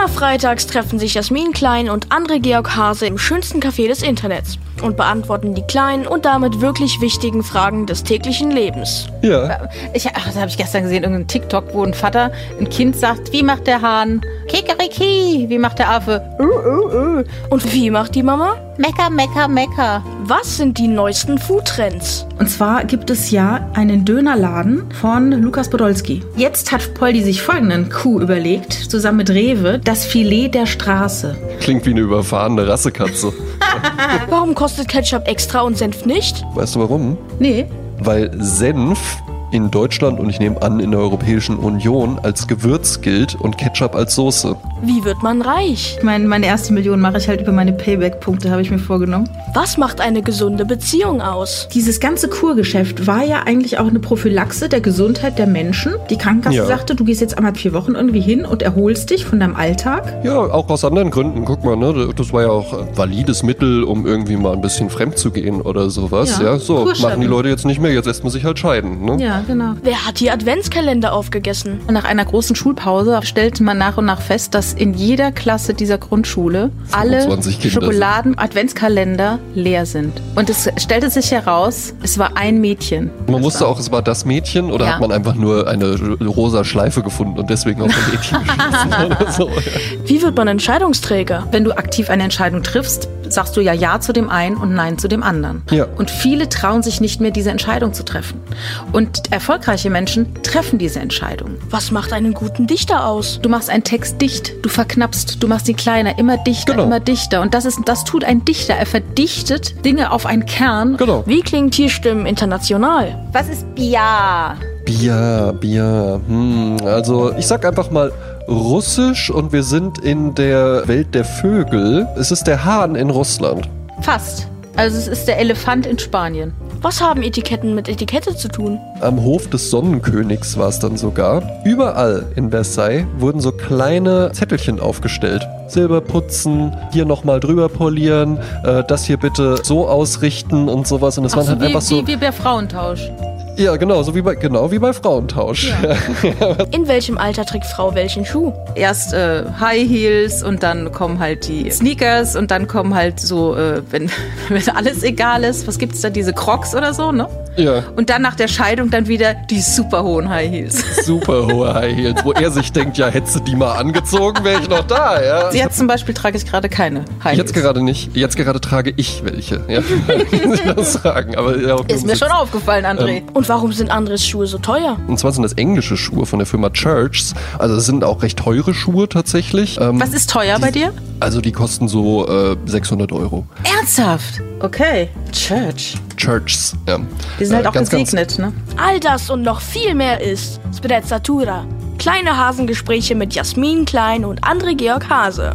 Immer freitags treffen sich Jasmin Klein und André Georg Hase im schönsten Café des Internets und beantworten die kleinen und damit wirklich wichtigen Fragen des täglichen Lebens. Ja. Ich, ach, das habe ich gestern gesehen, irgendein TikTok, wo ein Vater ein Kind sagt, wie macht der Hahn? Kikeriki. Wie macht der Affe? Uh, uh, uh. Und wie macht die Mama? Mecker, mecker, mecker. Was sind die neuesten Foodtrends? Und zwar gibt es ja einen Dönerladen von Lukas Podolski. Jetzt hat Poldi sich folgenden Coup überlegt, zusammen mit Rewe, das Filet der Straße. Klingt wie eine überfahrene Rassekatze. Warum kostet Ketchup extra und Senf nicht? Weißt du warum? Nee. Weil Senf in Deutschland und ich nehme an in der Europäischen Union als Gewürz gilt und Ketchup als Soße. Wie wird man reich? Ich meine, meine erste Million mache ich halt über meine Payback-Punkte, habe ich mir vorgenommen. Was macht eine gesunde Beziehung aus? Dieses ganze Kurgeschäft war ja eigentlich auch eine Prophylaxe der Gesundheit der Menschen. Die Krankenkasse ja. sagte, du gehst jetzt einmal vier Wochen irgendwie hin und erholst dich von deinem Alltag. Ja, auch aus anderen Gründen. Guck mal, ne, das war ja auch ein valides Mittel, um irgendwie mal ein bisschen fremd zu gehen oder sowas. Ja, ja so machen die Leute jetzt nicht mehr. Jetzt lässt man sich halt scheiden. Ne? Ja, genau. Wer hat die Adventskalender aufgegessen? Nach einer großen Schulpause stellte man nach und nach fest, dass in jeder Klasse dieser Grundschule alle Schokoladen-Adventskalender leer sind. Und es stellte sich heraus, es war ein Mädchen. Man wusste auch, es war das Mädchen oder ja. hat man einfach nur eine rosa Schleife gefunden und deswegen auf ein Mädchen geschissen oder so? Wie wird man Entscheidungsträger? Wenn du aktiv eine Entscheidung triffst, sagst du ja Ja zu dem einen und Nein zu dem anderen. Ja. Und viele trauen sich nicht mehr, diese Entscheidung zu treffen. Und erfolgreiche Menschen treffen diese Entscheidung. Was macht einen guten Dichter aus? Du machst einen Text dicht, du verknappst, du machst ihn kleiner, immer dichter, genau. immer dichter. Und das ist, das tut ein Dichter. Er verdichtet Dinge auf einen Kern. Genau. Wie klingen Tierstimmen international? Was ist Bia? Bia, Bia. Hm, also ich sag einfach mal Russisch und wir sind in der Welt der Vögel. Es ist der Hahn in Russland. Fast. Also es ist der Elefant in Spanien. Was haben Etiketten mit Etikette zu tun? Am Hof des Sonnenkönigs war es dann sogar. Überall in Versailles wurden so kleine Zettelchen aufgestellt. Silber putzen, hier nochmal drüber polieren, äh, das hier bitte so ausrichten und sowas. Und es waren so, halt wie, einfach so. Wie, wie bei Frauentausch. Ja, genau, so wie bei, genau wie bei Frauentausch. Ja. In welchem Alter trägt Frau welchen Schuh? Erst äh, High Heels und dann kommen halt die Sneakers und dann kommen halt so, äh, wenn, wenn alles egal ist, was gibt's da, diese Crocs oder so, ne? Ja. Und dann nach der Scheidung dann wieder die super hohen High Heels. Super hohe High Heels, wo er sich denkt, ja, hättest du die mal angezogen, wäre ich noch da, ja. Jetzt zum Beispiel trage ich gerade keine High Heels. Jetzt gerade nicht. Jetzt gerade trage ich welche, ja. Ich das sagen. Aber, ja, Ist mir schon aufgefallen, André. Ähm, und warum sind Andres Schuhe so teuer? Und zwar sind das englische Schuhe von der Firma Churchs. Also das sind auch recht teure Schuhe tatsächlich. Ähm, Was ist teuer die, bei dir? Also die kosten so äh, 600 Euro. Ernsthaft? Okay. Church. Churchs, ja. Die sind halt äh, auch ganz, gesegnet, ganz ne? All das und noch viel mehr ist Sprezzatura. Kleine Hasengespräche mit Jasmin Klein und André Georg Hase.